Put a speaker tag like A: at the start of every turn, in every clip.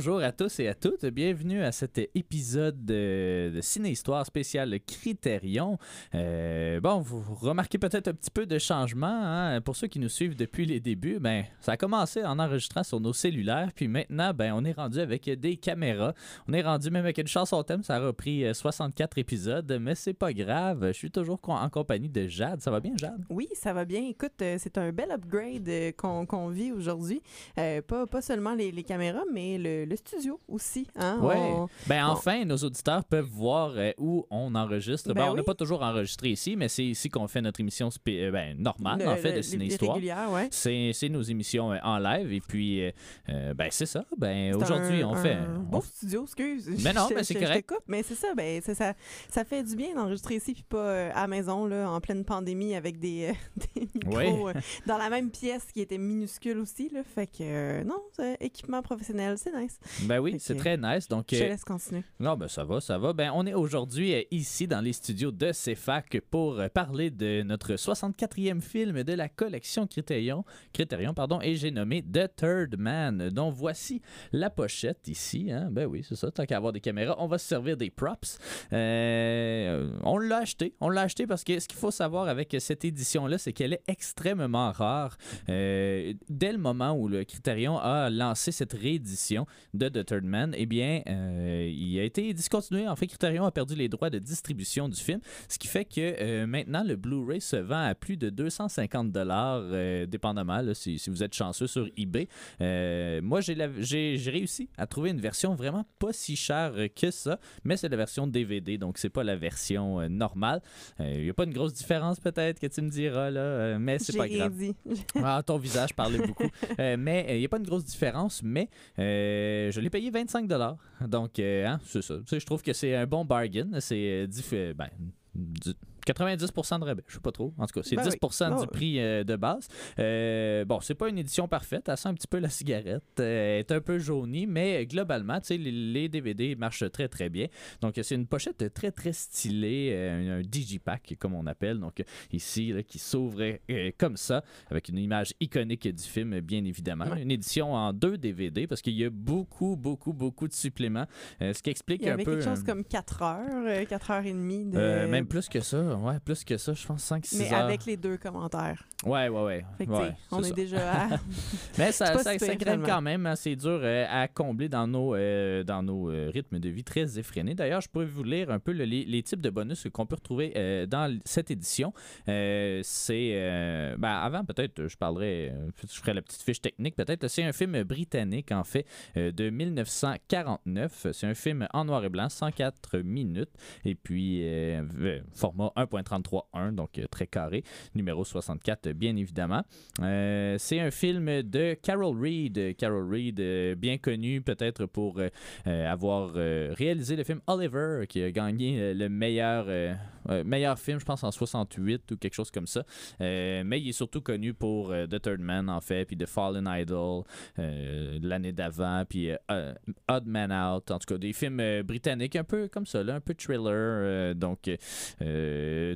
A: Bonjour à tous et à toutes. Bienvenue à cet épisode de, de Ciné-Histoire spéciale Critérion. Euh, bon, vous remarquez peut-être un petit peu de changement. hein. Pour ceux qui nous suivent depuis les débuts, ben, ça a commencé en enregistrant sur nos cellulaires. Puis maintenant, ben, on est rendu avec des caméras. On est rendu même avec une chanson thème. Ça a repris euh, 64 épisodes, mais c'est pas grave. Je suis toujours en compagnie de Jade. Ça va bien, Jade?
B: Oui, ça va bien. Écoute, euh, c'est un bel upgrade euh, qu'on vit aujourd'hui. Euh, pas, pas seulement les caméras, mais le, le studio aussi. Hein?
A: Ouais.
B: On-
A: Ben enfin, nos auditeurs peuvent voir euh, où on enregistre. Ben,
B: Ben
A: on n'a
B: oui.
A: pas toujours enregistré ici, mais c'est ici qu'on fait notre émission spé- euh, ben, normale,
B: le-
A: en fait,
B: le-
A: de ciné-histoire.
B: ouais.
A: C'est c'est nos émissions euh, en live. Et puis, euh, ben c'est ça. Ben, aujourd'hui,
B: un-
A: on fait.
B: un
A: on
B: beau studio, excuse.
A: Mais non,
B: Je-
A: mais c'est
B: je
A: correct.
B: coupe, mais c'est ça, ben, c'est ça, ça fait du bien d'enregistrer ici puis pas à la maison là, en pleine pandémie avec des, des micros dans la même pièce qui était minuscule aussi là. Fait que non, équipement professionnel, c'est nice.
A: Ben oui, c'est très nice. Donc,
B: Je te
A: euh,
B: laisse continuer.
A: Non, ben ça va, ça va. Ben, on est aujourd'hui euh, ici dans les studios de CFAC pour euh, parler de notre 64e film de la collection Critérion, Critérion pardon, et j'ai nommé The Third Man, dont voici la pochette ici. Hein? Ben oui, c'est ça, tant qu'à avoir des caméras, on va se servir des props. Euh, on l'a acheté, on l'a acheté parce que ce qu'il faut savoir avec cette édition-là, c'est qu'elle est extrêmement rare. Euh, dès le moment où le Critérion a lancé cette réédition de The Third Man, eh bien, euh, il a été discontinué. En fait, Criterion a perdu les droits de distribution du film, ce qui fait que euh, maintenant, le Blu-ray se vend à plus de 250 dollars, dépendamment, là, si, si vous êtes chanceux sur eBay. Euh, moi, j'ai réussi à trouver une version vraiment pas si chère que ça, mais c'est la version DVD, donc c'est pas la version euh, normale. Il n'y a pas une grosse différence peut-être que tu me diras, là, euh, mais c'est pas grave.
B: dit.
A: Ah, ton visage parlait beaucoup. Euh, mais il n'y a pas une grosse différence, mais euh, je l'ai payé 25 Donc, euh, hein, c'est ça. Je trouve que c'est un bon bargain. C'est euh, ben, 90% de rabais. Je sais pas trop. En tout cas, c'est
B: Ben
A: 10%
B: oui.
A: du
B: oui.
A: prix euh, de base. Euh, bon, c'est pas une édition parfaite. Elle sent un petit peu la cigarette. euh, elle est un peu jaunie, mais globalement, les, les DVD marchent très, très bien. Donc, c'est une pochette très, très stylée. euh, un digipack, comme on appelle. Donc, ici, là, qui s'ouvre comme ça, avec une image iconique du film, bien évidemment.
B: Ouais.
A: Une édition en deux DVD, parce qu'il y a beaucoup, beaucoup, beaucoup de suppléments. ce qui explique
B: Il y
A: un
B: avait
A: peu.
B: quelque chose comme 4 heures, euh, 4 heures et demie de...
A: même plus que ça, ouais, plus que ça, je pense 5-6
B: mais
A: heures.
B: avec les deux commentaires.
A: Ouais, ouais, ouais.
B: Fait que,
A: ouais,
B: tu sais, on est déjà à...
A: Mais ça, ça,
B: si finalement.
A: quand même. hein, C'est dur euh, à combler dans nos, euh, dans nos euh, rythmes de vie très effrénés. D'ailleurs, je pourrais vous lire un peu le- les, les types de bonus qu'on peut retrouver euh, dans cette édition. Euh, c'est. ben, avant, peut-être, je parlerai. je ferai la petite fiche technique, peut-être. C'est un film britannique, en fait, de 1949. C'est un film en noir et blanc, 104 minutes. Et puis, format 1.33.1, donc euh, très carré. Numéro 64, bien évidemment. Euh, c'est un film de Carol Reed. Carol Reed, euh, bien connu peut-être pour euh, euh, avoir euh, réalisé le film Oliver, qui a gagné euh, le meilleur, euh, meilleur film, je pense, en 68 ou quelque chose comme ça. Euh, mais il est surtout connu pour euh, The Third Man, en fait, puis The Fallen Idol euh, l'année d'avant, puis Odd Man Out. En tout cas, des films britanniques un peu comme ça, là, un peu thriller. donc,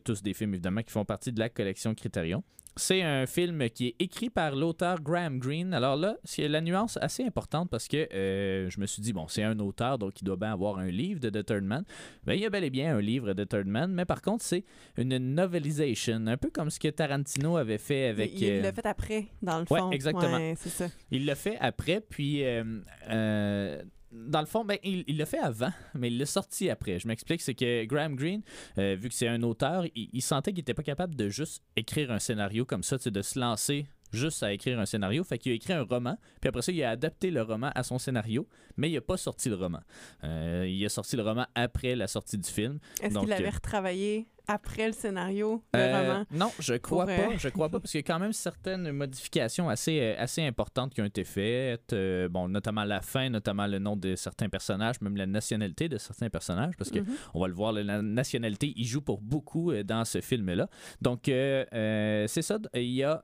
A: tous des films, évidemment, qui font partie de la collection Criterion. C'est un film qui est écrit par l'auteur Graham Greene. Alors là, c'est la nuance assez importante parce que euh, je me suis dit, bon, c'est un auteur, donc il doit bien avoir un livre de The Third Man. Ben, il y a bel et bien un livre de The Third Man, mais par contre, c'est une novelisation, un peu comme ce que Tarantino avait fait avec...
B: il il
A: euh,
B: l'a fait après, dans le
A: ouais,
B: fond.
A: exactement.
B: Ouais, c'est ça.
A: il l'a fait après, puis euh, euh, dans le fond, ben, il l'a fait avant, mais il l'a sorti après. Je m'explique, c'est que Graham Greene, euh, vu que c'est un auteur, il, il sentait qu'il n'était pas capable de juste écrire un scénario comme ça, de se lancer juste à écrire un scénario. Fait qu'il a écrit un roman, puis après ça, il a adapté le roman à son scénario, mais il n'a pas sorti le roman. Euh, il a sorti le roman après la sortie du film.
B: Est-ce qu'il avait
A: euh,
B: retravaillé après le scénario, le
A: Euh,
B: roman?
A: Non, je crois
B: Pour, euh,
A: pas. Je crois pas parce qu'il y a quand même certaines modifications assez, euh, assez importantes qui ont été faites. Euh, bon, notamment la fin, notamment le nom de certains personnages, même la nationalité de certains personnages, parce que
B: Mhm.
A: on va le voir, la nationalité, il joue pour beaucoup dans ce film-là. Donc, c'est ça. Il y a,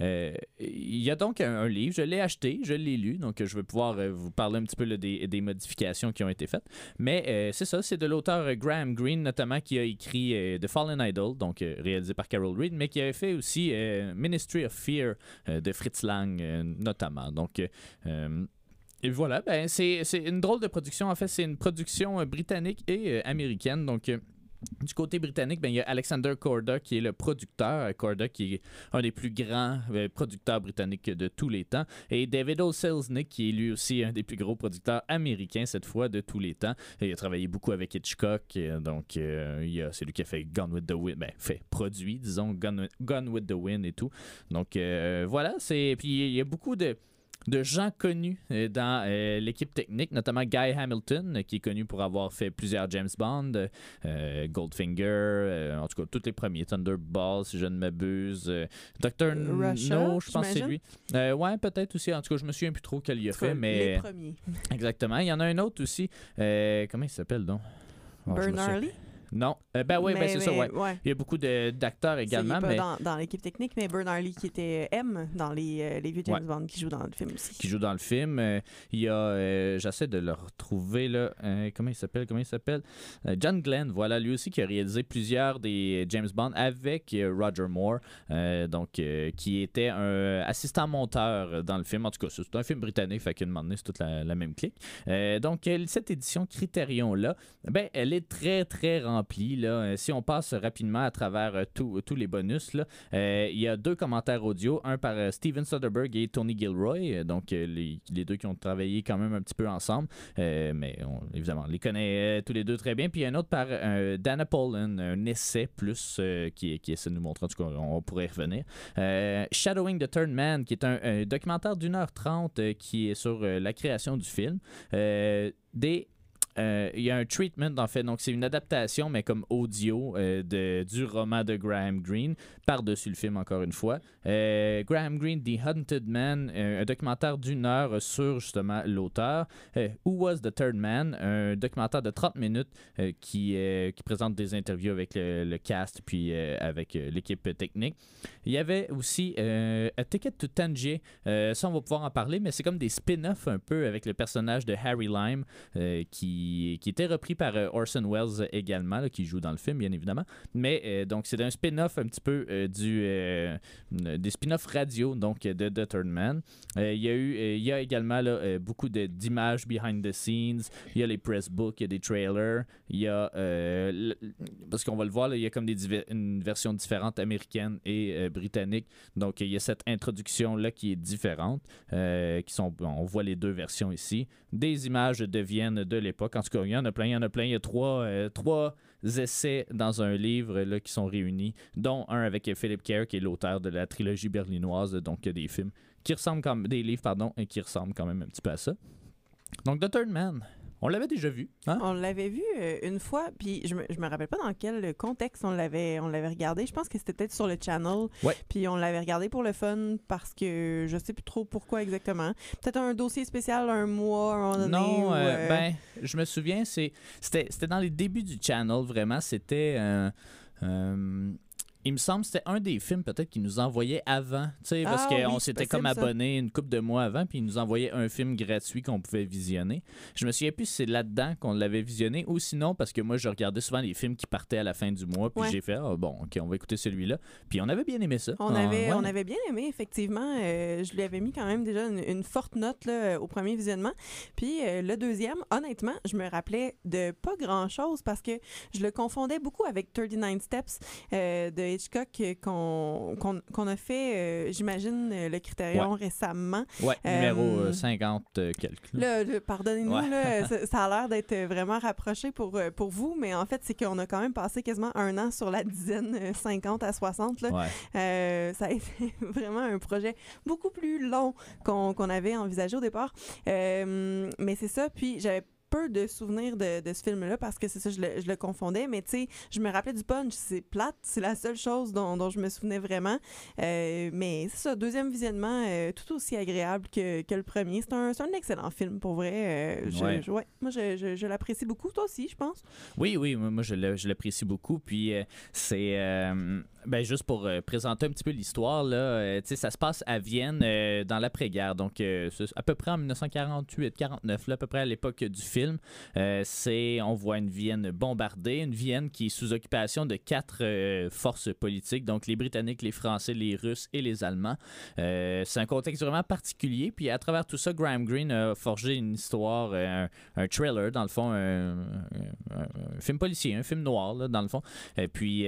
A: il y a donc un, un livre. Je l'ai acheté, je l'ai lu. Donc, je vais pouvoir vous parler un petit peu là, des, des modifications qui ont été faites. Mais c'est ça, c'est de l'auteur Graham Greene, notamment, qui a écrit euh, The Fallen Idol, donc euh, réalisé par Carol Reed, mais qui avait fait aussi euh, Ministry of Fear de Fritz Lang, notamment. Donc, et voilà, ben c'est une drôle de production. En fait, c'est une production britannique et américaine. Donc, du côté britannique, ben, il y a Alexander Korda qui est le producteur. Korda qui est un des plus grands euh, producteurs britanniques de tous les temps. Et David O. Selznick qui est lui aussi un des plus gros producteurs américains cette fois de tous les temps. il a travaillé beaucoup avec Hitchcock. Donc euh, c'est lui qui a fait Gone with the Wind. Ben, fait produit, disons, Gone, with the Wind et tout. Donc euh, voilà, c'est. Puis il y a beaucoup de de gens connus euh, dans euh, l'équipe technique, notamment Guy Hamilton, qui est connu pour avoir fait plusieurs James Bond, euh, Goldfinger, en tout cas tous les premiers, Thunderball, si je ne m'abuse, Dr. No, je pense que c'est lui. ouais, peut-être aussi. En tout cas, je me souviens plus trop quel il a fait, mais.
B: Les premiers.
A: Exactement. Il y en a un autre aussi. comment il s'appelle donc?
B: Oh, Bernard
A: non. Euh, ben oui, ben c'est ça, ouais. Il y a beaucoup d'acteurs également.
B: mais... dans, dans l'équipe technique, mais Bernard Lee qui était M dans les, euh, les vieux James Bond qui joue dans le film aussi.
A: Qui joue dans le film. Euh, il y a, j'essaie de le retrouver là, comment il s'appelle, comment il s'appelle? John Glenn, voilà, lui aussi qui a réalisé plusieurs des James Bond avec Roger Moore, donc qui était un assistant monteur dans le film. En tout cas, c'est un film britannique, fait qu'à un moment c'est toute la, la même clique. donc, cette édition Criterion-là, ben, elle est très, très remplie Euh, si on passe rapidement à travers euh, tous les bonus, euh, il y a deux commentaires audio, un par Steven Soderbergh et Tony Gilroy, donc les, deux qui ont travaillé quand même un petit peu ensemble, mais évidemment, on les connaît tous les deux très bien. Puis un autre par Dana Poland, un essai plus qui, essaie de nous montrer, en tout on pourrait y revenir. Shadowing the Third Man, qui est un, documentaire d'une heure trente qui est sur la création du film. des euh, il y a un treatment, en fait. Donc, c'est une adaptation, mais comme audio euh, de, du roman de Graham Greene, par-dessus le film, encore une fois. Euh, Graham Greene, The Hunted Man, un documentaire d'une heure sur, justement, l'auteur. Who Was the Third Man, un documentaire de 30 minutes qui, présente des interviews avec le, cast, puis avec l'équipe technique. Il y avait aussi A Ticket to Tangier. ça, on va pouvoir en parler, mais c'est comme des spin-offs un peu avec le personnage de Harry Lime qui qui, était repris par euh, Orson Welles également, qui joue dans le film, bien évidemment. Mais euh, donc, c'est un spin-off un petit peu euh, du, des spin-offs radio donc, de The Third Man. Il y, a eu, il y a également beaucoup d'images behind the scenes. Il y a les press books, il y a des trailers. Il y a, parce qu'on va le voir, il y a comme une version différente américaine et britannique. Donc, il y a cette introduction-là qui est différente. qui sont, on voit les deux versions ici. Des images deviennent de l'époque en tout cas, il y en a plein, il y en a plein. Il y a trois, euh, trois essais dans un livre là, qui sont réunis, dont un avec Philip Kerr, qui est l'auteur de la trilogie berlinoise, donc des films qui ressemblent comme des livres, pardon, et qui ressemblent quand même un petit peu à ça. Donc, The Third Man, on l'avait déjà vu. Hein?
B: On l'avait vu euh, une fois, puis je me, je me rappelle pas dans quel contexte on l'avait on l'avait regardé. Je pense que c'était peut-être sur le channel. Puis on l'avait regardé pour le fun parce que je sais plus trop pourquoi exactement. Peut-être un dossier spécial un mois, un moment donné.
A: Non, euh, euh, ben, je me souviens, c'était dans les débuts du channel, vraiment. C'était il me semble que c'était un des films peut-être qu'ils nous envoyait avant, parce ah qu'on s'était comme abonné une couple de mois avant, puis ils nous envoyaient un film gratuit qu'on pouvait visionner. Je me souviens plus si c'est là-dedans qu'on l'avait visionné ou sinon parce que moi je regardais souvent les films qui partaient à la fin du mois, puis j'ai fait ah, bon, ok, on va écouter celui-là. Puis on avait bien aimé ça.
B: On, avait, on avait bien aimé effectivement. Euh, je lui avais mis quand même déjà une, forte note là, au premier visionnement. Puis euh, le deuxième, honnêtement, je me rappelais de pas grand-chose parce que je le confondais beaucoup avec 39 Steps euh, de Hitchcock qu'on a fait, euh, j'imagine, euh, le Critérion récemment.
A: Oui, numéro 50 euh, quelques.
B: Pardonnez-nous, ça, a l'air d'être vraiment rapproché pour, pour vous, mais en fait, c'est qu'on a quand même passé quasiment un an sur la dizaine 50 à 60. Là. ça a été vraiment un projet beaucoup plus long qu'on avait envisagé au départ. mais c'est ça, puis j'avais peu de souvenirs de, ce film-là parce que c'est ça, je le, confondais. Mais tu sais, je me rappelais du punch. C'est plate. C'est la seule chose dont, je me souvenais vraiment. Euh, mais c'est ça, deuxième visionnement, euh, tout aussi agréable que, que le premier. C'est un, un, excellent film, pour vrai. Euh, je, ouais. moi, je, je, l'apprécie beaucoup. Toi aussi, je pense.
A: Oui, oui, moi, je l'apprécie beaucoup. Puis c'est ben, juste pour euh, présenter un petit peu l'histoire, là, euh, ça se passe à Vienne euh, dans l'après-guerre, donc à peu près en 1948-49, à peu près à l'époque du film. c'est, on voit une Vienne bombardée, une Vienne qui est sous occupation de quatre forces politiques, donc les Britanniques, les Français, les Russes et les Allemands. c'est un contexte vraiment particulier, puis à travers tout ça, Graham Greene a forgé une histoire, un, trailer, dans le fond, un, film policier, un film noir, là, dans le fond. Et puis,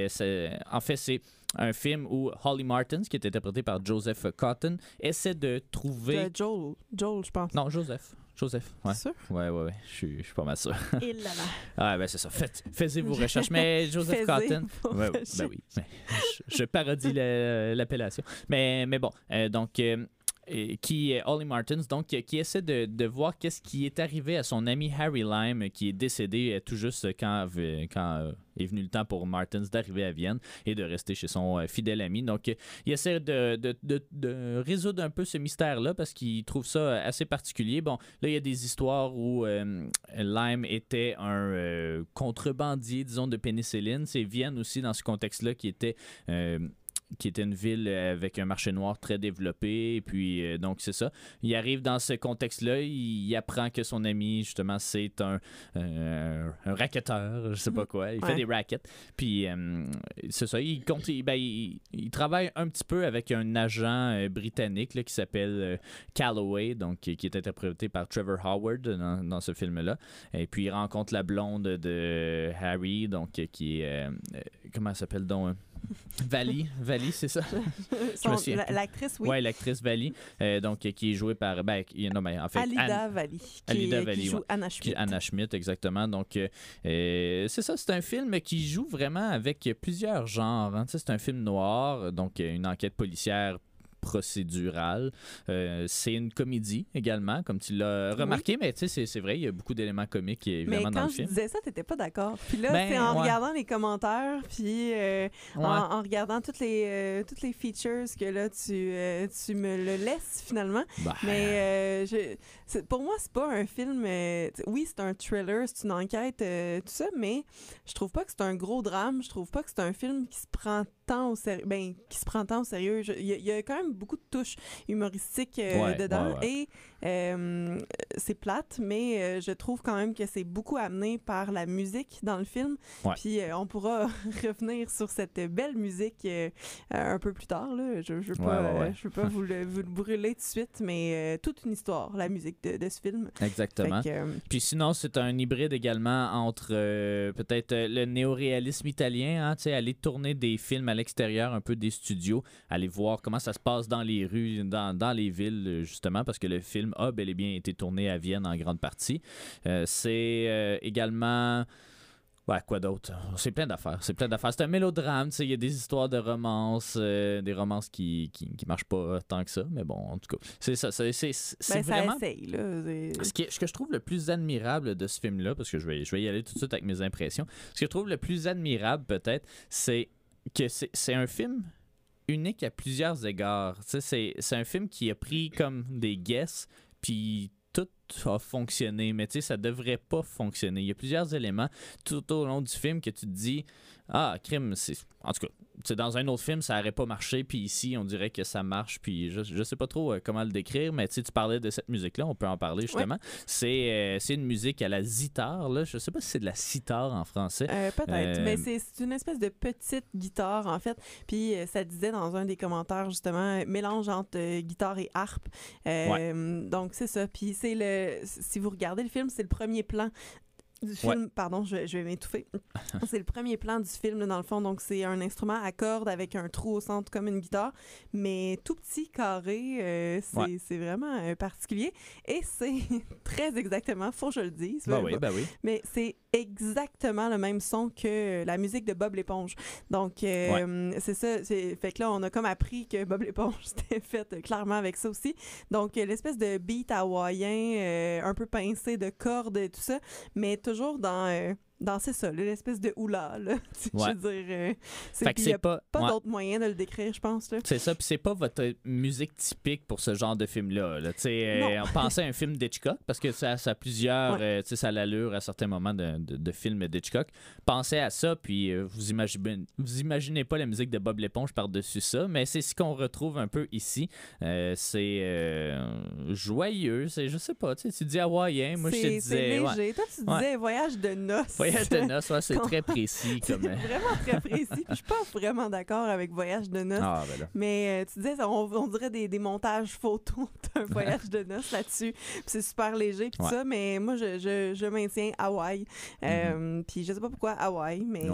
A: en fait, c'est un film où Holly Martins, qui est interprété par Joseph Cotton, essaie de trouver.
B: Joel, Joel, je pense.
A: Non, Joseph. Joseph, ouais.
B: Sûr?
A: Ouais, ouais, ouais. Je suis, je suis pas mal sûr.
B: Et là là.
A: Ah, ben c'est ça. Faites, faites vos recherches. Mais Joseph Cotton. Ouais, ben oui. Je, parodie l'appellation. Mais, mais bon, euh, donc. Euh, qui est Holly Martins, donc qui essaie de, de voir qu'est-ce qui est arrivé à son ami Harry Lime, qui est décédé euh, tout juste quand, quand euh, est venu le temps pour Martins d'arriver à Vienne et de rester chez son euh, fidèle ami. Donc, il essaie de, de, de, résoudre un peu ce mystère-là parce qu'il trouve ça assez particulier. Bon, là, il y a des histoires où Lime était un contrebandier, disons, de pénicilline. C'est Vienne aussi, dans ce contexte-là, qui était qui était une ville avec un marché noir très développé. Et puis, euh, donc, c'est ça. Il arrive dans ce contexte-là, il, apprend que son ami, justement, c'est un, euh, un racketeur, je sais pas quoi. Il fait des rackets. Puis, euh, c'est ça. Il, compte, ben, il, travaille un petit peu avec un agent britannique qui s'appelle Calloway, donc, qui, est interprété par Trevor Howard dans, dans ce film-là. Et puis, il rencontre la blonde de Harry, donc, qui est. comment elle s'appelle donc Valley, Valley, c'est ça?
B: L'actrice, oui.
A: Oui, l'actrice Valley, euh, donc qui est jouée par, ben, non, mais en fait,
B: Alida Anne, Valley, qui, Alida qui joue Anna Schmidt.
A: Anna Schmidt, exactement. Donc, euh, euh, c'est ça, c'est un film qui joue vraiment avec plusieurs genres. Hein. C'est un film noir, donc une enquête policière procédural. Euh, c'est une comédie également, comme tu l'as remarqué, mais tu sais, c'est vrai, il y a beaucoup d'éléments comiques évidemment dans le film.
B: quand je disais ça, tu n'étais pas d'accord. Puis là, ben, c'est en regardant les commentaires, puis euh, en, regardant toutes les, euh, toutes les features que là, tu, tu me le laisses finalement. Ben. Mais je, pour moi, c'est pas un film. oui, c'est un thriller, c'est une enquête, tout ça, mais je trouve pas que c'est un gros drame. Je trouve pas que c'est un film qui se prend tant au sérieux. Ben, qui se prend tant au sérieux. Il y, y, a quand même beaucoup de touches humoristiques euh, dedans. Et euh, c'est plate, mais euh, je trouve quand même que c'est beaucoup amené par la musique dans le film. Puis on pourra revenir sur cette belle musique un peu plus tard. Là. Je ne veux pas, je veux pas vous, le, vous, le, brûler tout de suite, mais toute une histoire, la musique de, de ce film.
A: Exactement. Puis sinon, c'est un hybride également entre peut-être le néoréalisme italien, hein, aller tourner des films à l'extérieur un peu des studios, aller voir comment ça se passe dans les rues, dans, dans, les villes, justement, parce que le film a bel et bien été tourné à Vienne en grande partie. Euh, c'est euh, également. Ouais, quoi d'autre? C'est plein d'affaires. C'est plein d'affaires. C'est un mélodrame. Il y a des histoires de romance, euh, des romances qui, qui, qui, marchent pas tant que ça. Mais bon, en tout cas, c'est ça. C'est, c'est,
B: ben,
A: vraiment.
B: Ça essaye, là.
A: Ce, qui, ce que je trouve le plus admirable de ce film-là, parce que je vais, je vais y aller tout de suite avec mes impressions. Ce que je trouve le plus admirable, peut-être, c'est que c'est, un film unique à plusieurs égards. C'est, c'est un film qui a pris comme des guesses, puis tout a fonctionné, mais tu sais, ça devrait pas fonctionner. Il y a plusieurs éléments tout au long du film que tu te dis Ah, crime, c'est. En tout cas, dans un autre film, ça n'aurait pas marché, puis ici, on dirait que ça marche, puis je, je sais pas trop euh, comment le décrire, mais tu parlais de cette musique-là, on peut en parler justement. Euh, c'est une musique à la zitar, là. Je sais pas si c'est de la sitar en français.
B: Euh, peut-être, mais c'est une espèce de petite guitare, en fait. Puis ça disait dans un des commentaires, justement, mélange entre guitare et harpe. Donc, c'est ça. Puis c'est le. Si vous regardez le film, c'est le premier plan du film, pardon, je, vais m'étouffer. c'est le premier plan du film, dans le fond. Donc, c'est un instrument à cordes avec un trou au centre comme une guitare, mais tout petit, carré. Euh, c'est vraiment euh, particulier. Et c'est très exactement, faut que je le dise.
A: Bah oui, bah oui.
B: Mais c'est exactement le même son que la musique de Bob l'éponge. Donc, euh, c'est ça. Fait que là, on a comme appris que Bob l'éponge c'était fait clairement avec ça aussi. Donc, l'espèce de beat hawaïen, un peu pincé de cordes et tout ça, mais toujours dans euh, dans c'est ça, l'espèce de oula, là. Je veux dire, euh,
A: c'est
B: pas, pas d'autre moyen de le décrire, je pense.
A: C'est ça, puis c'est pas votre musique typique pour ce genre de film-là. Là. Euh, on pensait à un film d'Hitchcock, parce que ça, ça a plusieurs, euh, sais ça a l'allure à certains moments de, de, films d'Hitchcock. Pensez à ça, puis vous, imaginez, vous imaginez pas la musique de Bob l'éponge par-dessus ça, mais c'est ce qu'on retrouve un peu ici. c'est joyeux, c'est, je sais pas, tu dis hawaïen, moi je te disais...
B: C'est léger. Toi, tu disais voyage de noces.
A: Voyage de noces, c'est très précis.
B: Comme... Euh. vraiment très précis. je suis pas vraiment d'accord avec Voyage de noces. Ah, ben mais euh, tu disais, on, dirait des, des, montages photos d'un voyage de noces là-dessus. C'est super léger, puis ça. Mais moi, je, je, je maintiens Hawaï. Euh, mm-hmm. Puis je sais pas pourquoi Hawaï, mais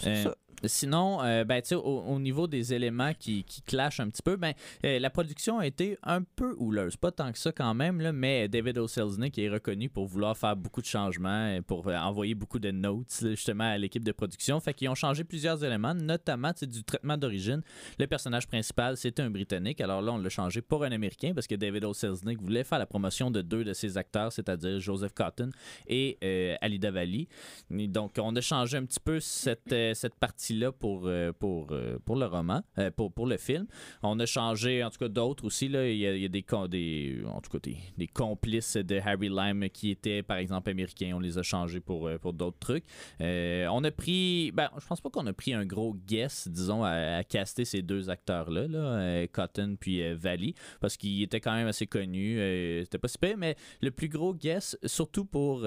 B: c'est ça.
A: Sinon, euh, ben, au, au, niveau des éléments qui, qui clashent un petit peu, ben, euh, la production a été un peu houleuse. Pas tant que ça quand même, là, mais David O. qui est reconnu pour vouloir faire beaucoup de changements et pour euh, envoyer beaucoup de notes justement à l'équipe de production. Fait qu'ils ont changé plusieurs éléments, notamment du traitement d'origine. Le personnage principal, c'était un Britannique. Alors là, on l'a changé pour un Américain parce que David O. voulait faire la promotion de deux de ses acteurs, c'est-à-dire Joseph Cotton et Alida Valli. Donc, on a changé un petit peu cette, cette partie là pour, euh, pour, euh, pour le roman, euh, pour, pour le film. On a changé, en tout cas, d'autres aussi. Là. Il, y a, des, des, en tout cas, des, complices de Harry Lime qui étaient, par exemple, américains. On les a changés pour, pour d'autres trucs. on a pris, ben, je pense pas qu'on a pris un gros guess, disons, à, caster ces deux acteurs-là, là, Cotton puis Valley, parce qu'ils étaient quand même assez connus. C'était pas super, mais le plus gros guess, surtout pour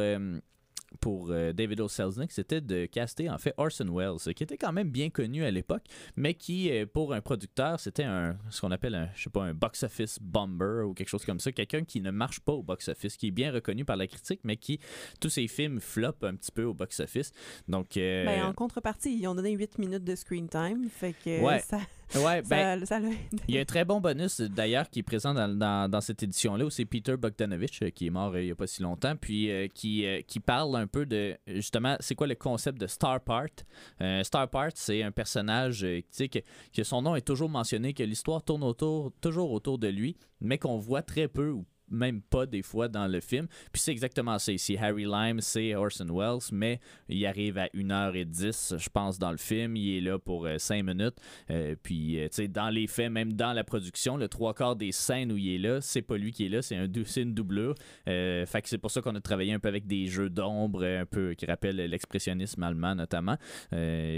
A: pour euh, David O. Selznick, c'était de caster en fait Orson Welles, qui était quand même bien connu à l'époque, mais qui euh, pour un producteur, c'était un ce qu'on appelle un je sais pas un box office bomber ou quelque chose comme ça, quelqu'un qui ne marche pas au box office, qui est bien reconnu par la critique, mais qui tous ses films flopent un petit peu au box office. Donc
B: euh, ben, en contrepartie, ils ont donné 8 minutes de screen time, fait que ça
A: Ouais, ben, il y a un très bon bonus d'ailleurs qui est présent dans, dans, cette édition-là où c'est Peter Bogdanovich euh, qui est mort euh, il n'y a pas si longtemps, puis euh, qui, qui parle un peu de justement c'est quoi le concept de Star Part? Star Part, c'est un personnage que, que son nom est toujours mentionné, que l'histoire tourne autour, toujours autour de lui, mais qu'on voit très peu ou même pas des fois dans le film. Puis c'est exactement ça ici. Harry Lime, c'est Orson Welles, mais il arrive à 1h10, je pense, dans le film. Il est là pour 5 euh, minutes. Euh, puis, euh, tu sais, dans les faits, même dans la production, le trois quarts des scènes où il est là, c'est pas lui qui est là, c'est un, une doublure. fait que c'est pour ça qu'on a travaillé un peu avec des jeux d'ombre, un peu qui rappellent l'expressionnisme allemand notamment.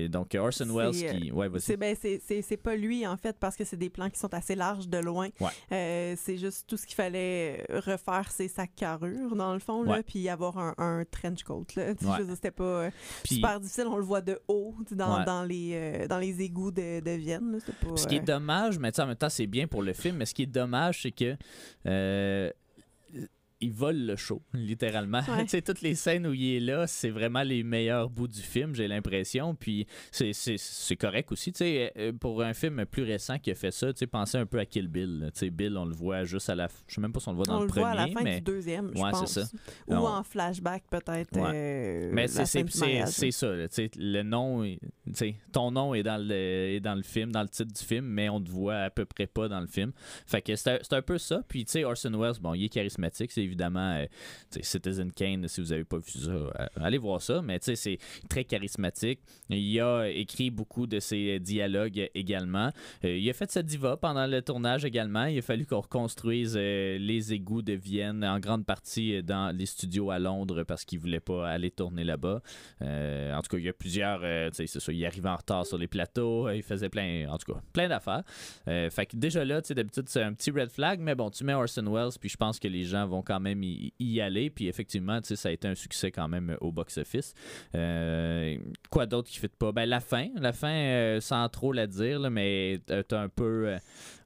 A: donc, Orson Welles qui. Ouais,
B: c'est ben, c'est pas lui, en fait, parce que c'est des plans qui sont assez larges de loin. c'est juste tout ce qu'il fallait refaire ses sacs carrures, dans le fond, là, puis avoir un, trench coat. Là. C'était pas euh, super difficile. On le voit de haut dans, dans les, euh, dans les égouts de, de Vienne.
A: ce qui est euh, dommage, mais en même temps, c'est bien pour le film, mais ce qui est dommage, c'est que il vole le show, littéralement. tu sais, toutes les scènes où il est là, c'est vraiment les meilleurs bouts du film, j'ai l'impression. Puis c'est correct aussi. Tu sais, euh, pour un film plus récent qui a fait ça, tu sais, pensez un peu à Kill Bill. Tu sais, Bill, on le voit juste à la. Je sais même pas si on le voit dans le, premier. On le voit à la fin
B: du deuxième, je pense. Ça. Ou en flashback, peut-être. Euh,
A: mais c'est ça. Tu sais, le nom, tu sais, ton nom est dans, le, est dans le film, dans le titre du film, mais on te voit à peu près pas dans le film. Fait que c'est un peu ça. Puis, tu sais, Orson Welles, bon, il est charismatique, c'est évidemment euh, Citizen Kane, si vous n'avez pas vu ça, euh, allez voir ça, mais c'est très charismatique. Il a écrit beaucoup de ses dialogues également. Euh, il a fait sa diva pendant le tournage également. Il a fallu qu'on reconstruise les égouts de Vienne en grande partie dans les studios à Londres parce qu'il voulait pas aller tourner là-bas. en tout cas, il y a plusieurs, c'est ça, il arrivait en retard sur les plateaux, il faisait plein, en tout cas, plein d'affaires. fait que déjà là, d'habitude, c'est un petit red flag, mais bon, tu mets Orson Welles, puis je pense que les gens vont quand même y, aller. Puis effectivement, ça a été un succès quand même euh, au box-office. Euh, quoi d'autre qui ne fit pas? Ben, la fin. La fin, euh, sans trop la dire, là, mais t'as un peu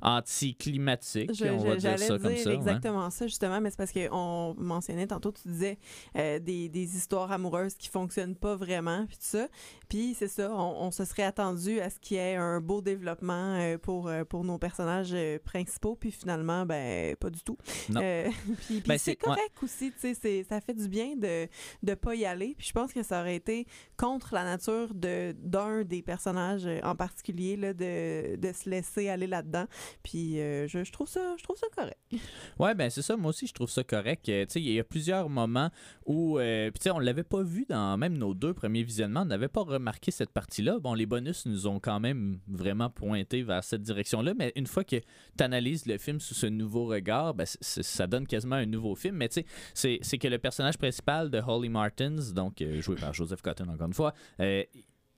A: anticlimatique. on va dire ça comme ça.
B: exactement ça, justement, mais c'est parce qu'on mentionnait tantôt, tu disais des, des, histoires amoureuses qui fonctionnent pas vraiment, puis tout ça. Puis c'est ça, on, se serait attendu à ce qu'il y ait un beau développement pour, pour nos personnages principaux, puis finalement, ben, pas du tout.
A: Non. puis, ben,
B: ben, c'est correct aussi, tu sais, ça fait du bien de ne pas y aller. Puis je pense que ça aurait été contre la nature de d'un des personnages euh, en particulier là, de, de se laisser aller là-dedans. Puis euh, je, je, trouve ça je trouve ça correct.
A: Ouais, ben c'est ça. Moi aussi, je trouve ça correct. tu sais, il y a plusieurs moments où, euh, tu sais, on l'avait pas vu dans même nos deux premiers visionnements. On n'avait pas remarqué cette partie-là. Bon, les bonus nous ont quand même vraiment pointé vers cette direction-là. Mais une fois que tu analyses le film sous ce nouveau regard, ben, ça donne quasiment un nouveau film. Mais tu sais, c'est que le personnage principal de Holly Martins, donc euh, joué par Joseph Cotton encore une fois, euh,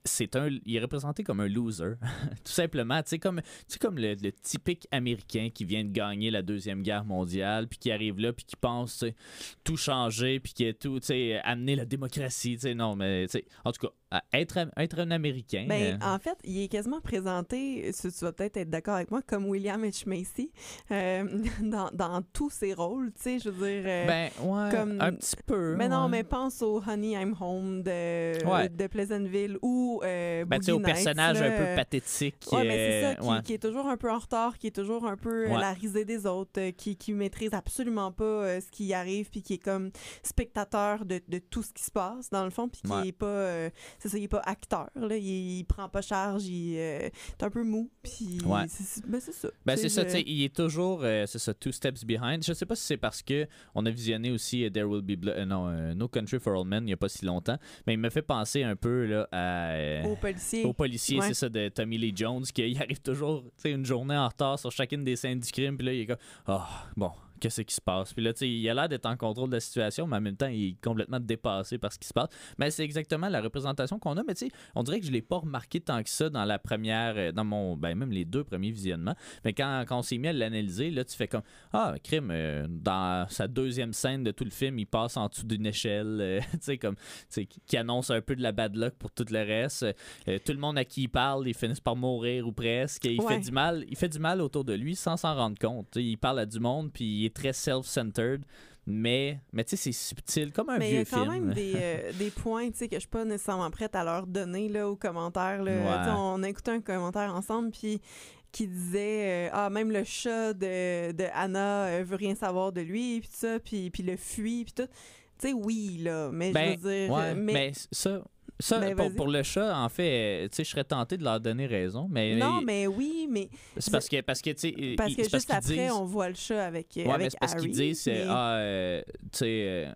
A: c'est un il est représenté comme un loser tout simplement tu sais comme tu comme le, typique américain qui vient de gagner la deuxième guerre mondiale puis qui arrive là puis qui pense tout changer puis qui est tout tu sais amener la démocratie tu sais non mais tu sais en tout cas être, être un Américain.
B: Ben, euh. En fait, il est quasiment présenté, tu, vas peut-être être, d'accord avec moi, comme William H. Macy euh, dans, dans, tous ses rôles, tu sais, je veux dire.
A: Euh, ben, ouais, comme, un petit peu.
B: Mais non, mais pense au Honey, I'm Home de, de Pleasantville ou ben,
A: au personnage un peu pathétique.
B: Ouais, mais c'est ça, qui, est toujours un peu en retard, qui est toujours un peu la risée des autres, qui, qui maîtrise absolument pas ce qui arrive, puis qui est comme spectateur de, de, tout ce qui se passe, dans le fond, puis qui est pas c'est ça, il est pas acteur, là, il, prend pas charge, il euh, est un peu mou, puis ben, c'est ça.
A: Ben c'est ça, sais, il est toujours, euh, c'est ça, two steps behind. Je sais pas si c'est parce que on a visionné aussi euh, There Will Be Blood, non, No Country for All Men il y a pas si longtemps, mais il me fait penser un peu là à
B: au policier.
A: Au policier, c'est ça de Tommy Lee Jones qui arrive toujours, une journée en retard sur chacune des scènes du crime, puis là il est comme, oh, bon, qu'est-ce qui se passe. Puis là, tu sais, il a l'air d'être en contrôle de la situation, mais en même temps, il est complètement dépassé par ce qui se passe. Mais c'est exactement la représentation qu'on a. Mais tu sais, on dirait que je l'ai pas remarqué tant que ça dans la première, euh, dans mon, ben même les deux premiers visionnements. Mais quand, quand on s'est mis à l'analyser, là, tu fais comme, ah, crime, euh, dans sa deuxième scène de tout le film, il passe en dessous d'une échelle, euh, tu sais, comme, tu sais, qui annonce un peu de la bad luck pour tout le reste. tout le monde à qui il parle, ils finissent par mourir ou presque. Il fait du mal, il fait du mal autour de lui sans s'en rendre compte. il parle à du monde, puis il est très self-centered. Mais, mais tu sais, c'est subtil, comme un vieux film.
B: Mais il y a quand même des, euh, des points que je suis pas nécessairement prête à leur donner là, aux commentaires. Là. On a écouté un commentaire ensemble, puis qui disait euh, ah même le chat de, de Anna euh, veut rien savoir de lui puis ça puis puis le fuit puis tout tu sais oui là mais je
A: ben,
B: veux dire
A: mais ça ça, ben, pour, le chat, en fait, tu sais, je serais tenté de leur donner raison, mais...
B: Non, mais oui, mais...
A: C'est parce que, parce que, tu.
B: Parce que juste après, on voit le chat avec, ouais, avec mais
A: c'est parce qu'ils disent, ah, euh, tu sais...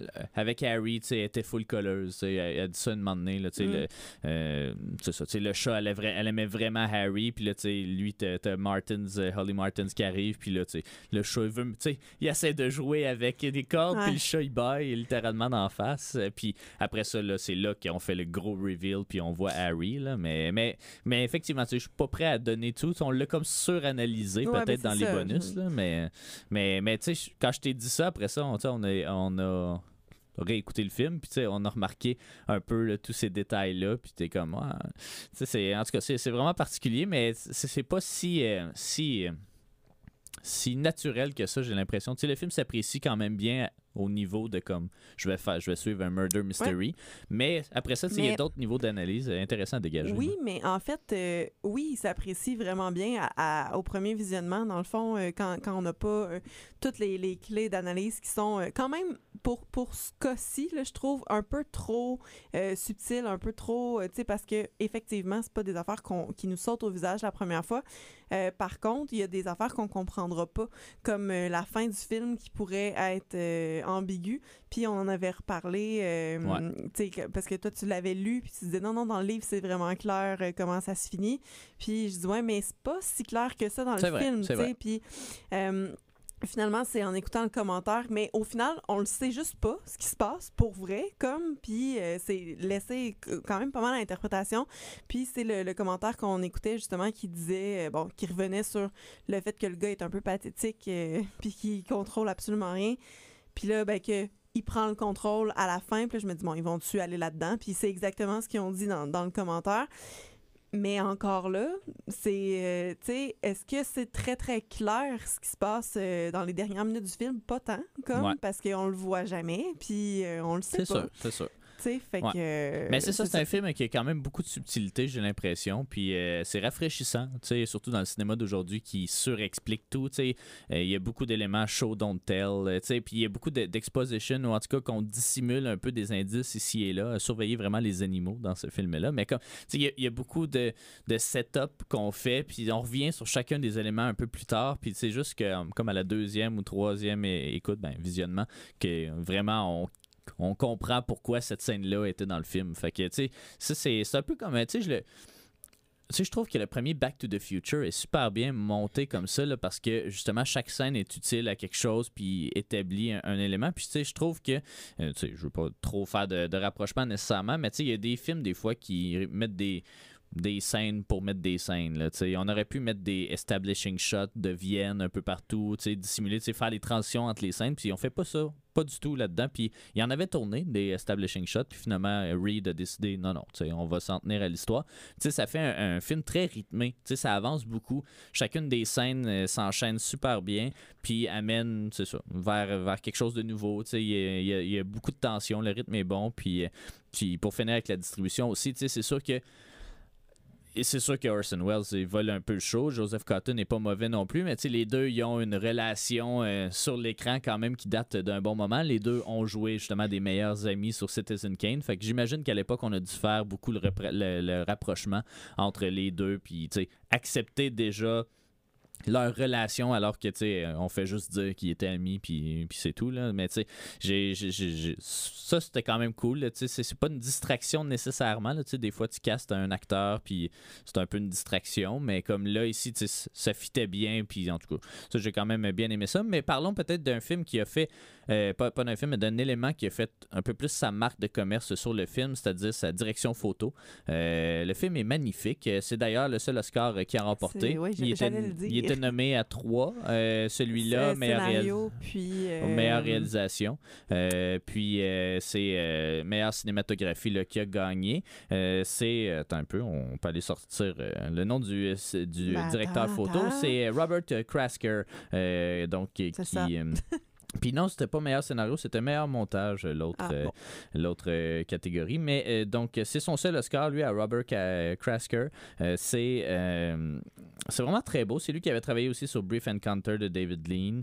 A: Euh, avec Harry, elle était full colleuse. Elle, a dit ça une moment donné. Là, le, mm. euh, ça, le chat, elle, elle, aimait vraiment Harry. Puis là, lui, t'as Martins, euh, Holly Martins qui arrive. Puis là, le chat, il, veut, il essaie de jouer avec des cordes. Puis le chat, il baille littéralement d'en face. Puis après ça, c'est là qu'on fait le gros reveal. Puis on voit Harry. Là, mais, mais, mais effectivement, je suis pas prêt à donner tout. On l'a comme suranalysé peut-être dans les bonus. Là, mais mais, mais quand je t'ai dit ça, après ça, on, on, a, on a réécouter le film, puis on a remarqué un peu tous ces détails-là, puis t'es comme, ah, c'est, en tout cas, c'est, vraiment particulier, mais c'est, pas si, euh, si, euh, si naturel que ça, j'ai l'impression. Tu sais, le film s'apprécie quand même bien au niveau de comme je vais faire je vais suivre un murder mystery. Mais après ça il y a d'autres niveaux d'analyse intéressants à dégager
B: oui mais en fait euh, oui il s'apprécie vraiment bien au premier visionnement dans le fond euh, quand, quand, on n'a pas euh, toutes les, les clés d'analyse qui sont quand même pour pour ce cas-ci je trouve un peu trop subtil un peu trop tu sais parce que effectivement c'est pas des affaires qui nous sautent au visage la première fois. Par contre il y a des affaires qu'on comprendra pas comme la fin du film qui pourrait être ambigu. Puis on en avait reparlé, euh, parce que toi, tu l'avais lu, puis tu disais non, non, dans le livre, c'est vraiment clair euh, comment ça se finit. Puis je dis ouais, mais c'est pas si clair que ça dans le film, tu sais. Puis. Euh, finalement, c'est en écoutant le commentaire, mais au final, on le sait juste pas ce qui se passe pour vrai, comme, puis c'est laissé quand même pas mal à l'interprétation. Puis c'est le, commentaire qu'on écoutait justement qui disait, bon, qui revenait sur le fait que le gars est un peu pathétique, puis qui contrôle absolument rien. Puis là, ben, que il prend le contrôle à la fin. Puis là, je me dis, bon, ils vont-tu aller là-dedans? Puis c'est exactement ce qu'ils ont dit dans, dans, le commentaire. Mais encore là, c'est, euh, tu sais, est-ce que c'est très, très clair ce qui se passe euh, dans les dernières minutes du film? Pas tant, comme, parce qu'on le voit jamais, puis euh, on le sait pas.
A: C'est sûr, c'est sûr.
B: Fait que,
A: Mais c'est ça, c'est un film qui a quand même beaucoup de subtilité, j'ai l'impression. Puis c'est rafraîchissant, surtout dans le cinéma d'aujourd'hui qui surexplique tout. Il y a beaucoup d'éléments show, don't tell. Puis il y a beaucoup d'exposition, ou en tout cas qu'on dissimule un peu des indices ici et là. Surveiller vraiment les animaux dans ce film-là. Mais il y, a beaucoup de, de setup qu'on fait, puis on revient sur chacun des éléments un peu plus tard. Puis c'est juste que, comme à la deuxième ou troisième écoute, ben, visionnement, que vraiment on on comprend pourquoi cette scène-là était dans le film. Fait que, tu sais, ça, c'est un peu comme, tu sais, je le tu je trouve que le premier Back to the Future est super bien monté comme ça, parce que justement, chaque scène est utile à quelque chose, puis établit un, élément. Puis, tu sais, je trouve que, euh, tu sais, je veux pas trop faire de, de rapprochement nécessairement, mais tu sais, il y a des films, des fois, qui mettent des des scènes pour mettre des scènes. Là, on aurait pu mettre des establishing shots de Vienne un peu partout, dissimuler, faire des transitions entre les scènes, puis on fait pas ça, pas du tout là-dedans. Puis il y en avait tourné des establishing shots, puis finalement Reed a décidé non, non, on va s'en tenir à l'histoire. Ça fait un, film très rythmé, ça avance beaucoup. Chacune des scènes euh, s'enchaîne super bien, puis amène ça, vers, vers quelque chose de nouveau. Il y, y, a beaucoup de tension, le rythme est bon, puis, euh, puis pour finir avec la distribution aussi, c'est sûr que c'est sûr que Orson Welles il vole un peu le show. Joseph Cotton n'est pas mauvais non plus, mais les deux ils ont une relation euh, sur l'écran quand même qui date d'un bon moment. Les deux ont joué justement des meilleurs amis sur Citizen Kane. Fait que j'imagine qu'à l'époque on a dû faire beaucoup le, le rapprochement entre les deux, puis accepter déjà leur relation alors que tu sais on fait juste dire qu'ils étaient amis puis, puis c'est tout là. Mais tu sais j'ai, ça c'était quand même cool tu sais c'est, pas une distraction nécessairement tu sais des fois tu castes un acteur puis c'est un peu une distraction mais comme là ici tu sais ça fitait bien puis en tout cas ça j'ai quand même bien aimé ça. Mais parlons peut-être d'un film qui a fait euh, pas, pas d'un film mais d'un élément qui a fait un peu plus sa marque de commerce sur le film c'est-à-dire sa direction photo euh, le film est magnifique c'est d'ailleurs le seul Oscar qui a remporté
B: il, était, le dire
A: nommé à trois. Euh, celui-là, meilleure, euh, meilleure réalisation. Euh, puis c'est meilleure cinématographie là, qui a gagné. c'est, attends un peu, on peut aller sortir le nom du, du ben, directeur photo. C'est Robert Krasker, donc qui, Puis non, c'était pas meilleur scénario, c'était meilleur montage, l'autre ah, euh, l'autre euh, catégorie. Mais euh, donc, c'est son seul Oscar, lui, à Robert Krasker. c'est c'est vraiment très beau. C'est lui qui avait travaillé aussi sur Brief Encounter de David Lean.